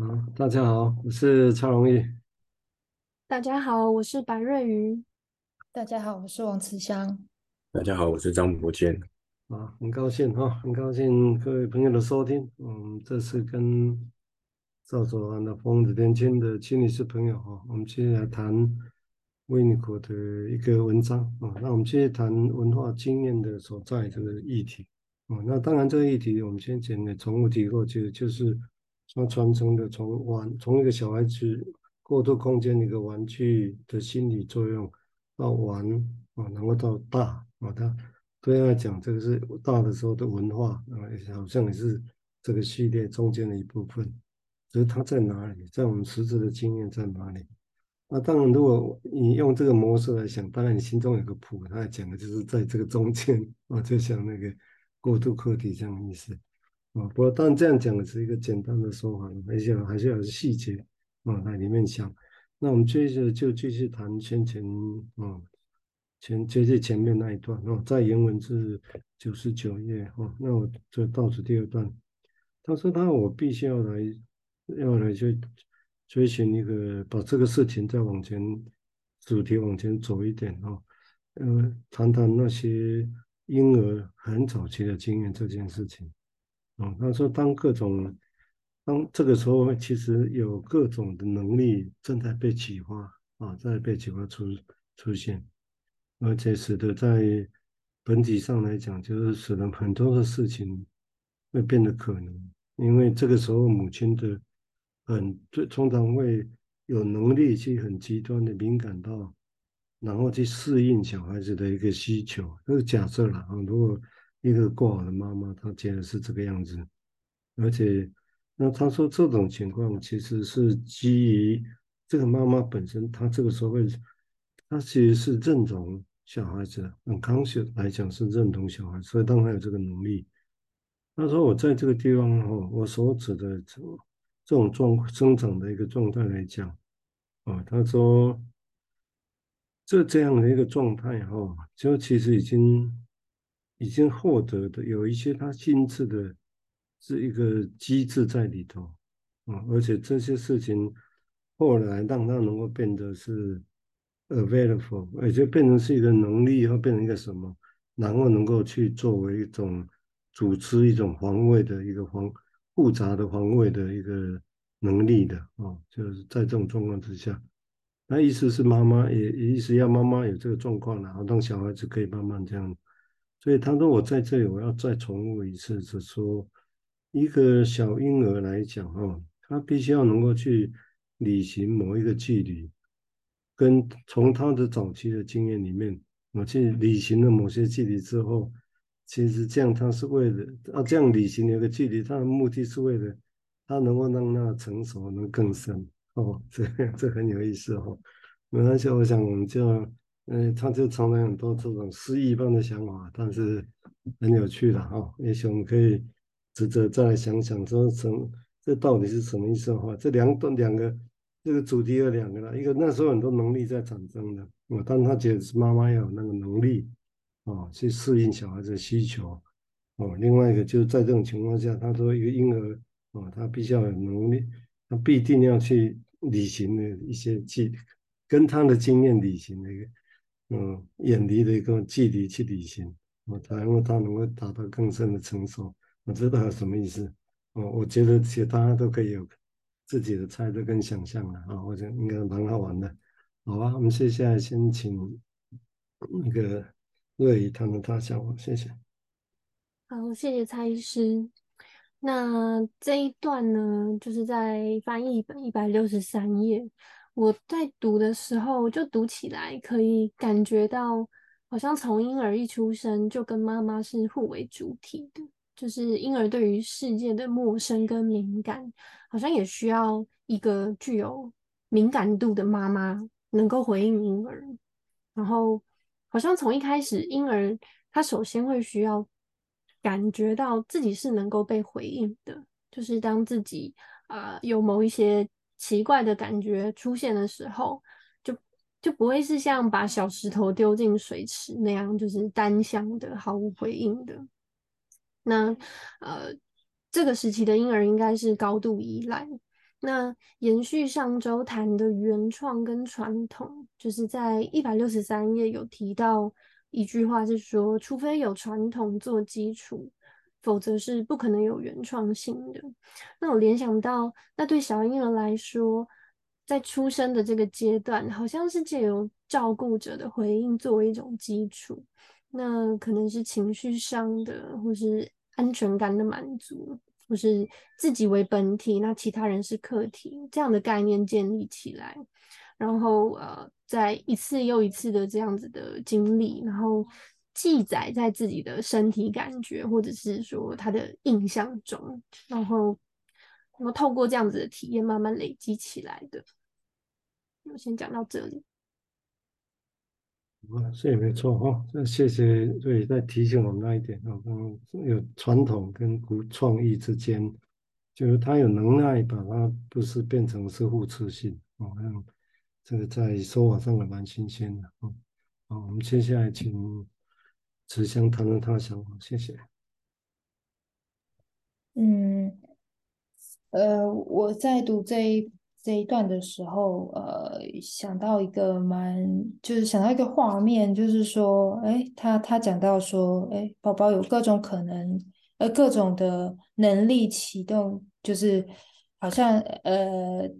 啊，大家好，我是蔡荣义。大家好，我是白瑞瑜。大家好，我是王慈香。大家好，我是张博健。啊，很高兴哈，很高兴各位朋友的收听。嗯，这次跟赵守安的疯子年轻的心理师朋友哈，我们接下来谈维尼口的一个文章啊。那我们接着谈文化经验的所在这个议题啊。那当然这个议题我们先前的重复提过去，就是说传承的从玩从一个小孩子过渡空间的一个玩具的心理作用。到玩啊，然后到大啊，他对他来讲，这个是大的时候的文化啊，好像也是这个系列中间的一部分。只是它在哪里，在我们实质的经验在哪里？那当然，如果你用这个模式来想，当然你心中有个谱，他讲的就是在这个中间啊，就像那个过渡课题这样的意思啊。不过，当然这样讲的是一个简单的说法，而且还是有细节啊在里面想。那我们接着就继续谈先前，啊，前接着前面那一段哦，在原文是九十九页哦，那我就倒数第二段。他说他我必须要来，要来去追寻一个，把这个事情再往前主题往前走一点哦，呃，谈谈那些婴儿很早期的经验这件事情。哦，他说当各种。当这个时候，其实有各种的能力正在被启发啊，在被启发出出现，而且使得在本体上来讲，就是使得很多的事情会变得可能。因为这个时候，母亲的很最通常会有能力去很极端的敏感到，然后去适应小孩子的一个需求。这个假设了啊，如果一个过好的妈妈，她竟然是这个样子，而且。那他说这种情况其实是基于这个妈妈本身，她这个时候会，她其实是认同小孩子，很康学来讲是认同小孩，所以当然有这个能力。他说我在这个地方哈，我所指的这这种状生长的一个状态来讲，啊，他说这这样的一个状态哈，就其实已经已经获得的有一些他心智的。是一个机制在里头啊，而且这些事情后来让他能够变得是 available，而且变成是一个能力，或变成一个什么，然后能够去作为一种组织一种防卫的一个防复杂的防卫的一个能力的啊，就是在这种状况之下，那意思是妈妈也也意思要妈妈有这个状况，然后让小孩子可以慢慢这样，所以他说我在这里我要再重复一次，是说。一个小婴儿来讲，哈，他必须要能够去履行某一个距离，跟从他的早期的经验里面，我去履行了某些距离之后，其实这样他是为了啊，这样履行的一个距离，他的目的是为了他能够让他成熟能更深，哦，这这很有意思哦。没关系，我想我们就，嗯，他就常常很多这种诗意般的想法，但是很有趣的哈，也许我们可以。值得再来想想，说成这到底是什么意思的话，这两段两个这个主题有两个了，一个那时候很多能力在产生的，啊，但他觉得是妈妈要有那个能力，啊，去适应小孩子的需求，哦，另外一个就是在这种情况下，他说一个婴儿，哦，他必须要有能力，他必定要去履行的一些去，跟他的经验履行的一个，嗯，远离的一个距离去履行，啊，然后他能够达到更深的成熟。我知道什么意思，哦，我觉得其实大家都可以有自己的猜测跟想象了啊，我觉得应该蛮好玩的，好吧？我们接下来先请那个瑞怡谈谈他想法，谢谢。好，谢谢蔡医师。那这一段呢，就是在翻译本一百六十三页，我在读的时候就读起来可以感觉到，好像从婴儿一出生就跟妈妈是互为主体的。就是婴儿对于世界的陌生跟敏感，好像也需要一个具有敏感度的妈妈能够回应婴儿。然后，好像从一开始，婴儿他首先会需要感觉到自己是能够被回应的。就是当自己啊、有某一些奇怪的感觉出现的时候，就就不会是像把小石头丢进水池那样，就是单向的毫无回应的。那呃，这个时期的婴儿应该是高度依赖，那延续上周谈的原创跟传统，就是在一百六十三页有提到一句话，是说，除非有传统做基础，否则是不可能有原创性的。那我联想到，那对小婴儿来说，在出生的这个阶段，好像是借由照顾者的回应作为一种基础，那可能是情绪上的，或是安全感的满足。或是自己为本体，那其他人是客体，这样的概念建立起来，然后呃，在一次又一次的这样子的经历，然后记载在自己的身体感觉，或者是说他的印象中，然后然后透过这样子的体验慢慢累积起来的。我先讲到这里。啊，这也没错哈。那谢谢瑞在提醒我们那一点啊，嗯，有传统跟古创意之间，就是他有能耐把它不是变成是互斥性哦，那这个在说法上还蛮新鲜的啊。好，我们接下来请只想谈谈他的想法，谢谢。嗯，呃，我在读这一。这一段的时候，呃，想到一个蛮，就是想到一个画面，就是说，哎，他他讲到说，哎，宝宝有各种可能，呃，各种的能力启动，就是好像，呃，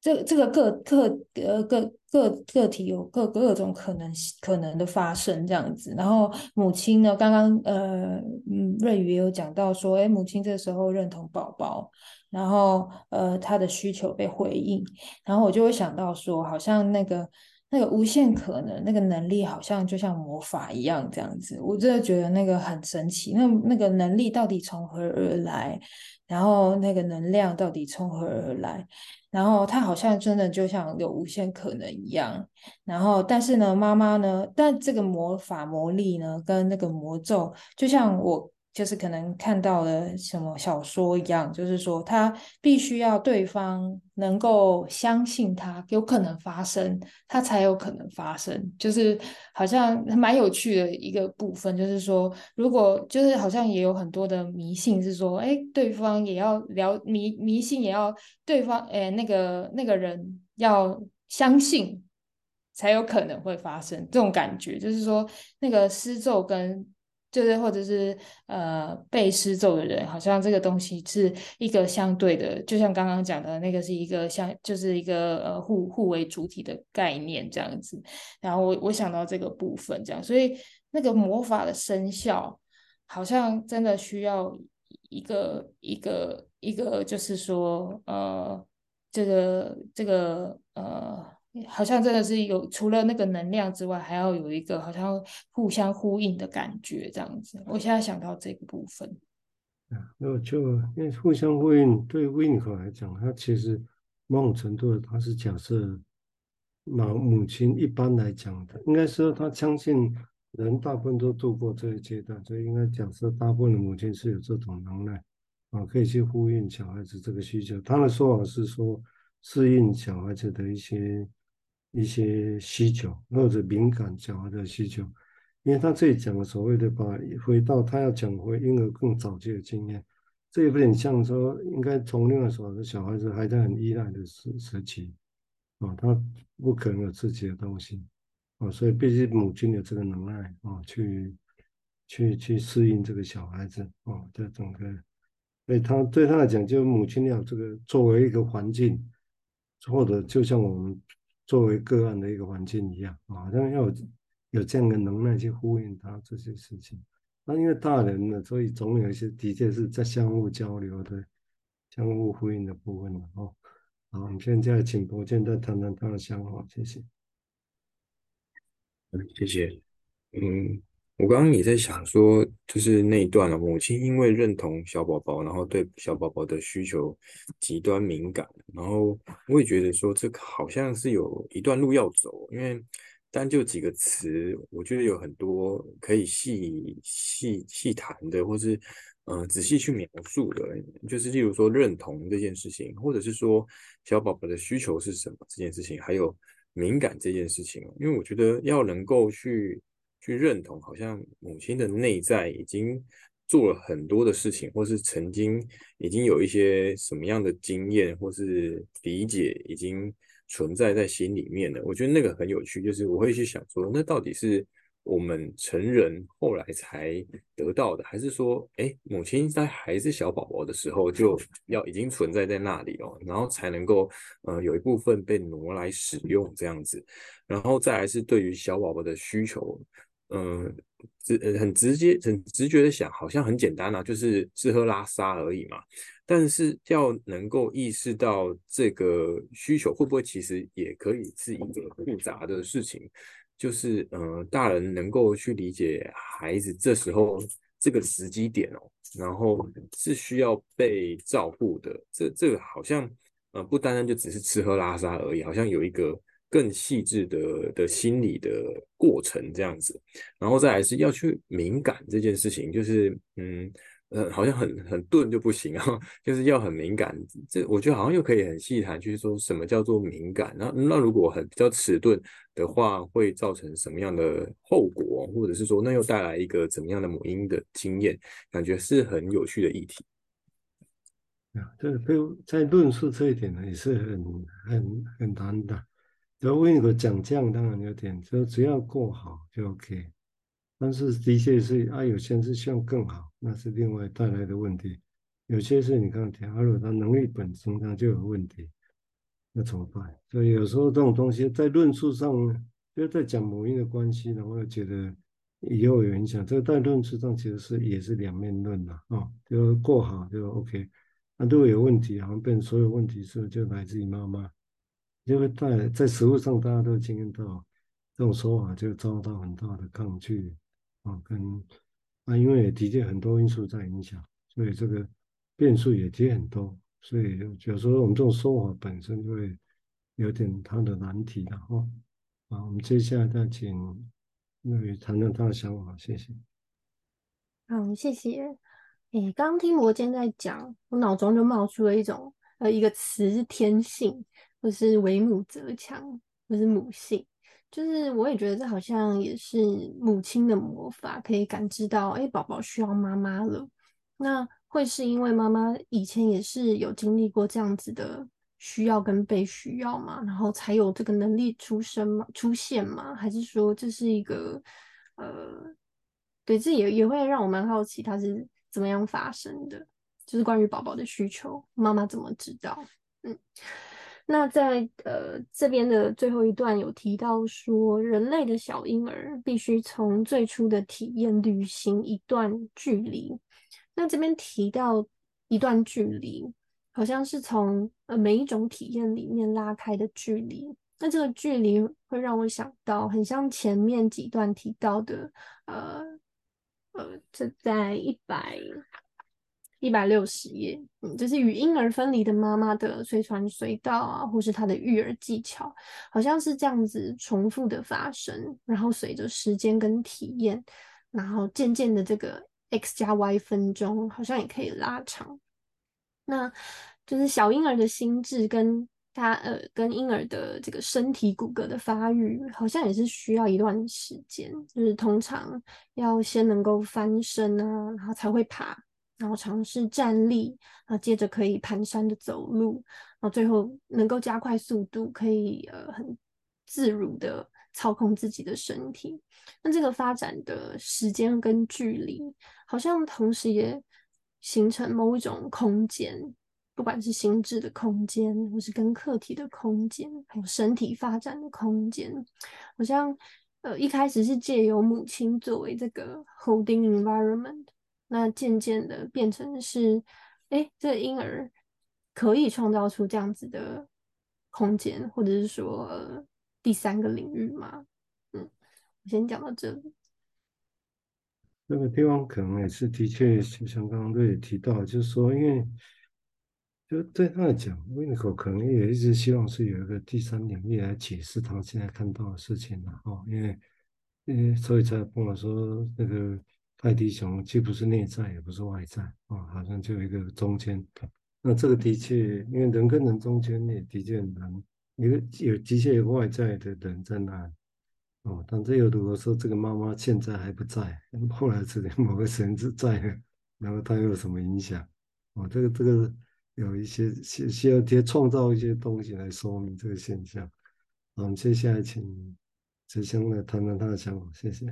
这这个个个呃个个个体有各各种可能可能的发生这样子。然后母亲呢，刚刚呃，嗯，瑞宇也有讲到说，哎，母亲这时候认同宝宝。然后，呃，他的需求被回应，然后我就会想到说，好像那个那个无限可能，那个能力好像就像魔法一样这样子。我真的觉得那个很神奇，那那个能力到底从何而来？然后那个能量到底从何而来？然后他好像真的就像有无限可能一样。然后，但是呢，妈妈呢？但这个魔法魔力呢，跟那个魔咒，就像我。就是可能看到了什么小说一样，就是说他必须要对方能够相信他有可能发生，他才有可能发生。就是好像蛮有趣的一个部分，就是说如果就是好像也有很多的迷信是说，哎，对方也要聊迷迷信，也要对方哎那个那个人要相信才有可能会发生这种感觉，就是说那个施咒跟。就是或者是呃被施咒的人，好像这个东西是一个相对的，就像刚刚讲的那个是一个相就是一个呃互互为主体的概念这样子。然后我我想到这个部分这样，所以那个魔法的生效，好像真的需要一个一个一个，就是说呃这个这个呃。好像真的是有除了那个能量之外，还要有一个好像互相呼应的感觉，这样子。我现在想到这个部分，啊，那就因为互相呼应，对维尼克来讲，他其实某种程度他是假设，母母亲一般来讲的，应该说他相信人大部分都度过这个阶段，所以应该假设大部分的母亲是有这种能耐啊，可以去呼应小孩子这个需求。他的说法是说，适应小孩子的一些。一些需求或者敏感小孩的需求，因为他这里讲的所谓的把回到他要讲回婴儿更早期的经验，这有点像说应该从另外说的小孩子还在很依赖的时时期啊，他不可能有自己的东西啊，所以必须母亲有这个能耐啊，去去去适应这个小孩子啊的整个，所以他对他来讲，就母亲要这个作为一个环境，或者就像我们。作为个案的一个环境一样啊，好像要有有这样的能耐去呼应他这些事情。那因为大人呢，所以总有一些的确是在相互交流的、相互呼应的部分了哦。好，我们现在请伯健再谈谈他的想法，谢谢。嗯，谢谢。嗯。我刚刚也在想说，就是那一段了。母亲因为认同小宝宝，然后对小宝宝的需求极端敏感，然后我也觉得说，这好像是有一段路要走。因为单就几个词，我觉得有很多可以细细细谈的，或是、呃、仔细去描述的。就是例如说认同这件事情，或者是说小宝宝的需求是什么这件事情，还有敏感这件事情。因为我觉得要能够去。去认同，好像母亲的内在已经做了很多的事情，或是曾经已经有一些什么样的经验或是理解已经存在在心里面了。我觉得那个很有趣，就是我会去想说，那到底是我们成人后来才得到的，还是说，哎，母亲在还是小宝宝的时候就要已经存在在那里哦，然后才能够呃有一部分被挪来使用这样子，然后再来是对于小宝宝的需求。嗯，直很直接、很直觉的想，好像很简单啊，就是吃喝拉撒而已嘛。但是要能够意识到这个需求，会不会其实也可以是一个复杂的事情？就是嗯，大人能够去理解孩子这时候这个时机点哦，然后是需要被照顾的。这这个好像呃，不单单就只是吃喝拉撒而已，好像有一个。更细致的的心理的过程这样子，然后再来是要去敏感这件事情，就是嗯呃，好像很很钝就不行啊，就是要很敏感。这我觉得好像又可以很细谈，就是说什么叫做敏感。那那如果很比较迟钝的话，会造成什么样的后果，或者是说那又带来一个怎么样的母婴的经验？感觉是很有趣的议题。啊，这个在论述这一点呢，也是很很很难的。就为你个讲这样，当然有点，就只要过好就 OK。但是的确是啊，有些人是希望更好，那是另外带来的问题。有些是你刚刚讲，如他能力本身他就有问题，那怎么办？所以有时候这种东西在论述上，就在讲母婴的关系呢，我也觉得也有影响。这个在论述上其实是也是两面论的啊、哦，就过好就 OK。那如果有问题，好像变所有问题是不是就来自于妈妈？因为在在实务上，大家都经验到这种说法就遭到很大的抗拒啊，跟啊，因为也的确很多因素在影响，所以这个变数也的确很多，所以有时候我们这种说法本身就会有点它的难题的哈。啊，我们接下来再请那位谈谈他的想法，谢谢。好，谢谢。诶，刚听罗坚在讲，我脑中就冒出了一种呃一个词是天性。或是为母则强，或是母性，就是我也觉得这好像也是母亲的魔法，可以感知到，哎，宝宝需要妈妈了。那会是因为妈妈以前也是有经历过这样子的需要跟被需要嘛，然后才有这个能力出生嘛，出现嘛？还是说这是一个呃，对，这也也会让我蛮好奇，它是怎么样发生的？就是关于宝宝的需求，妈妈怎么知道？嗯。那在呃这边的最后一段有提到说，人类的小婴儿必须从最初的体验旅行一段距离。那这边提到一段距离，好像是从呃每一种体验里面拉开的距离。那这个距离会让我想到，很像前面几段提到的，呃呃，这在一百。一百六十页，嗯，就是与婴儿分离的妈妈的随传随到啊，或是她的育儿技巧，好像是这样子重复的发生，然后随着时间跟体验，然后渐渐的这个 x 加 y 分钟好像也可以拉长。那就是小婴儿的心智跟他呃跟婴儿的这个身体骨骼的发育，好像也是需要一段时间，就是通常要先能够翻身啊，然后才会爬。然后尝试站立，然后接着可以蹒跚的走路，然后最后能够加快速度，可以呃很自如的操控自己的身体。那这个发展的时间跟距离，好像同时也形成某一种空间，不管是心智的空间，或是跟客体的空间，还有身体发展的空间，好像呃一开始是借由母亲作为这个 holding environment。那渐渐的变成是，哎，这个婴儿可以创造出这样子的空间，或者是说，第三个领域吗？嗯，我先讲到这里。这个地方可能也是的确，就像刚刚都有提到，就是说，因为就对他来讲，winco 可能也一直希望是有一个第三领域来解释他现在看到的事情的哦，因为，因为所以才跟我说那个。泰迪熊既不是内在，也不是外在，啊，好像就有一个中间。那这个的确，因为人跟人中间也的确很难，有有的确有外在的人在那，哦，但这又如果说这个妈妈现在还不在，后来只能某个时间是在，然后它又有什么影响？哦，这个这个有一些需需要贴创造一些东西来说明这个现象。我们接下来请哲香来谈谈他的想法，谢谢。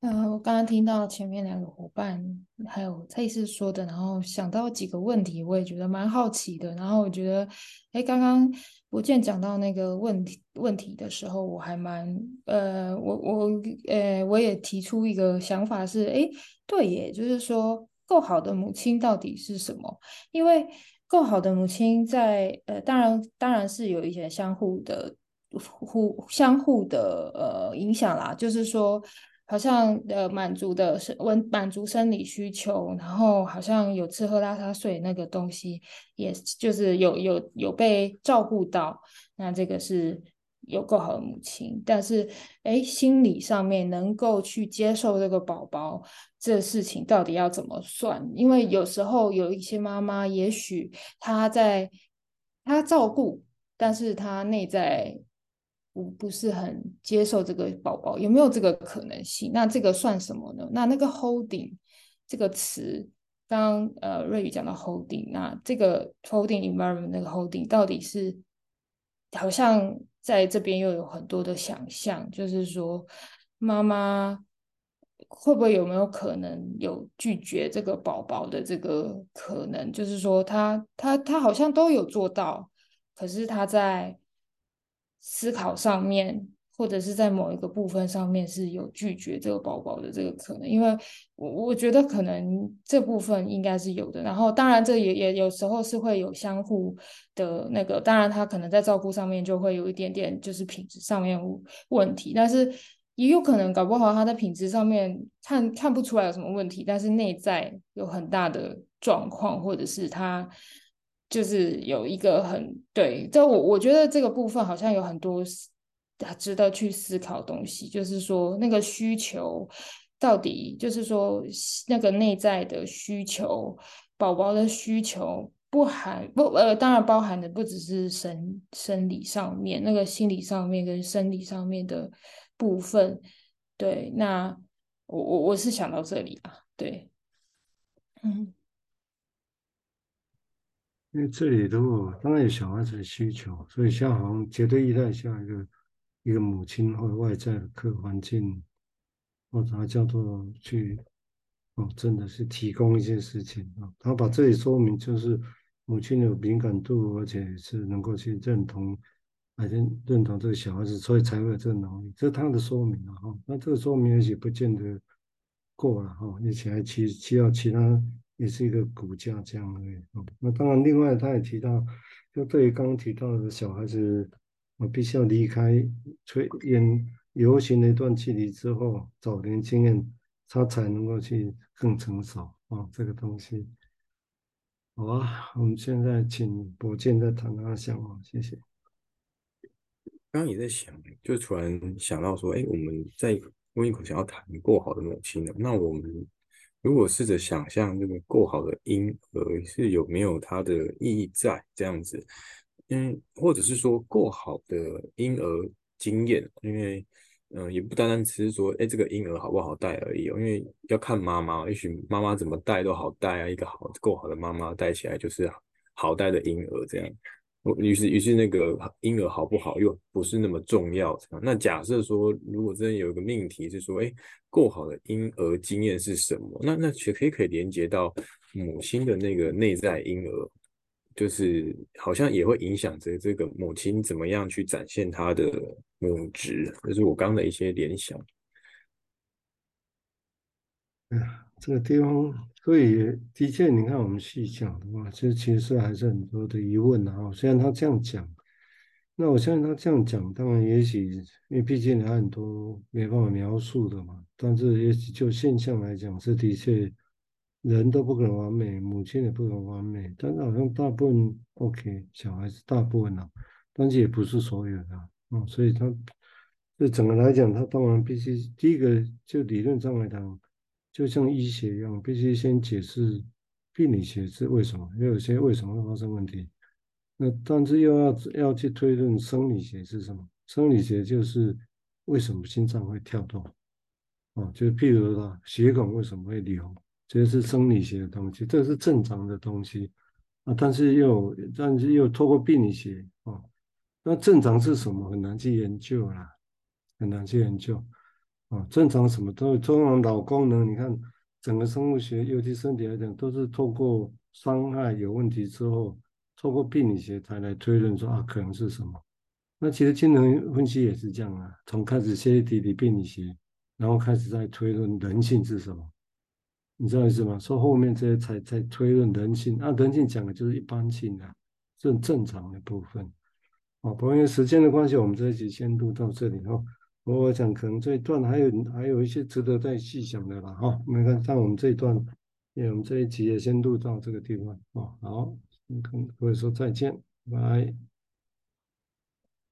呃，我刚刚听到前面两个伙伴还有蔡医师说的，然后想到几个问题，我也觉得蛮好奇的。然后我觉得，哎，刚刚博健讲到那个问题问题的时候，我还蛮呃，我我呃，我也提出一个想法是，哎，对耶，就是说，够好的母亲到底是什么？因为够好的母亲在呃，当然当然是有一些相互的互相互的呃影响啦，就是说。好像呃满足的生温满足生理需求，然后好像有吃喝拉撒睡那个东西，也就是有有有被照顾到，那这个是有够好的母亲。但是哎，心理上面能够去接受这个宝宝这事情到底要怎么算？因为有时候有一些妈妈，也许她在她照顾，但是她内在。不不是很接受这个宝宝，有没有这个可能性？那这个算什么呢？那那个 holding 这个词，刚呃瑞宇讲到 holding，那这个 holding environment 那个 holding 到底是好像在这边又有很多的想象，就是说妈妈会不会有没有可能有拒绝这个宝宝的这个可能？就是说他他他好像都有做到，可是他在。思考上面，或者是在某一个部分上面是有拒绝这个宝宝的这个可能，因为我我觉得可能这部分应该是有的。然后当然这也也有时候是会有相互的那个，当然他可能在照顾上面就会有一点点就是品质上面问题，但是也有可能搞不好他在品质上面看看不出来有什么问题，但是内在有很大的状况，或者是他。就是有一个很对，这我我觉得这个部分好像有很多值得去思考东西，就是说那个需求到底，就是说那个内在的需求，宝宝的需求不含不呃，当然包含的不只是生生理上面，那个心理上面跟生理上面的部分，对，那我我我是想到这里啊，对，嗯。因为这里头当然有小孩子的需求，所以像好像绝对依赖下一个一个母亲或者外在的客环境，或者他叫做去哦，真的是提供一些事情啊。他把这里说明就是母亲有敏感度，而且是能够去认同，而且认同这个小孩子，所以才会有这个能力，这是他的说明啊。哈，那这个说明也许不见得够了哈，而且还需需要其他。也是一个骨架这样的哦。那当然，另外他也提到，就对于刚刚提到的小孩子，我必须要离开催远游行的一段距离之后，早年经验，他才能够去更成熟啊、这个东西，好啊。我们现在请博建再谈他想法，谢谢。刚刚也在想，就突然想到说，哎，我们在温一口想要谈过好的母亲呢，那我们。如果试着想象这个够好的婴儿是有没有它的意义在这样子，嗯，或者是说够好的婴儿经验，因为嗯、也不单单只是说，哎，这个婴儿好不好带而已哦，因为要看妈妈，也许妈妈怎么带都好带啊，一个好够好的妈妈带起来就是好带的婴儿这样。于是，于是那个婴儿好不好又不是那么重要。那假设说，如果真的有一个命题是说，哎，够好的婴儿经验是什么？那那其实可以可以连接到母亲的那个内在婴儿，就是好像也会影响着这个母亲怎么样去展现她的母职。这是我刚刚的一些联想。嗯，这个地方。所以的确，你看我们细讲的话，这其实还是很多的疑问啊。虽然他这样讲，那我相信他这样讲，当然也许因为毕竟还很多没办法描述的嘛。但是也许就现象来讲，是的确人都不可能完美，母亲也不可能完美。但是好像大部分 OK，小孩子大部分啊，但是也不是所有的啊。所以他这整个来讲，他当然必须第一个就理论上来讲。就像医学一样，必须先解释病理学是为什么，又有些为什么会发生问题。那但是又要要去推论生理学是什么？生理学就是为什么心脏会跳动啊？就是譬如说血管为什么会流这是生理学的东西，这是正常的东西啊。但是又但是又透过病理学啊，那正常是什么？很难去研究啦，很难去研究啊。正常什么都通常脑功能，你看整个生物学，尤其身体来讲，都是透过伤害有问题之后，透过病理学才来推论说啊，可能是什么。那其实精神分析也是这样啊，从开始学体理病理学，然后开始在推论人性是什么，你知道意思吗？说后面这些才才推论人性，那、啊、人性讲的就是一般性啊，是很正常的部分。哦，不过因为时间的关系，我们这一集先录到这里哦。我想可能这一段还有还有一些值得再细想的啦哈、哦。没看，像我们这一段，也我们这一集也先录到这个地方哦。好，跟各位说再见，拜拜。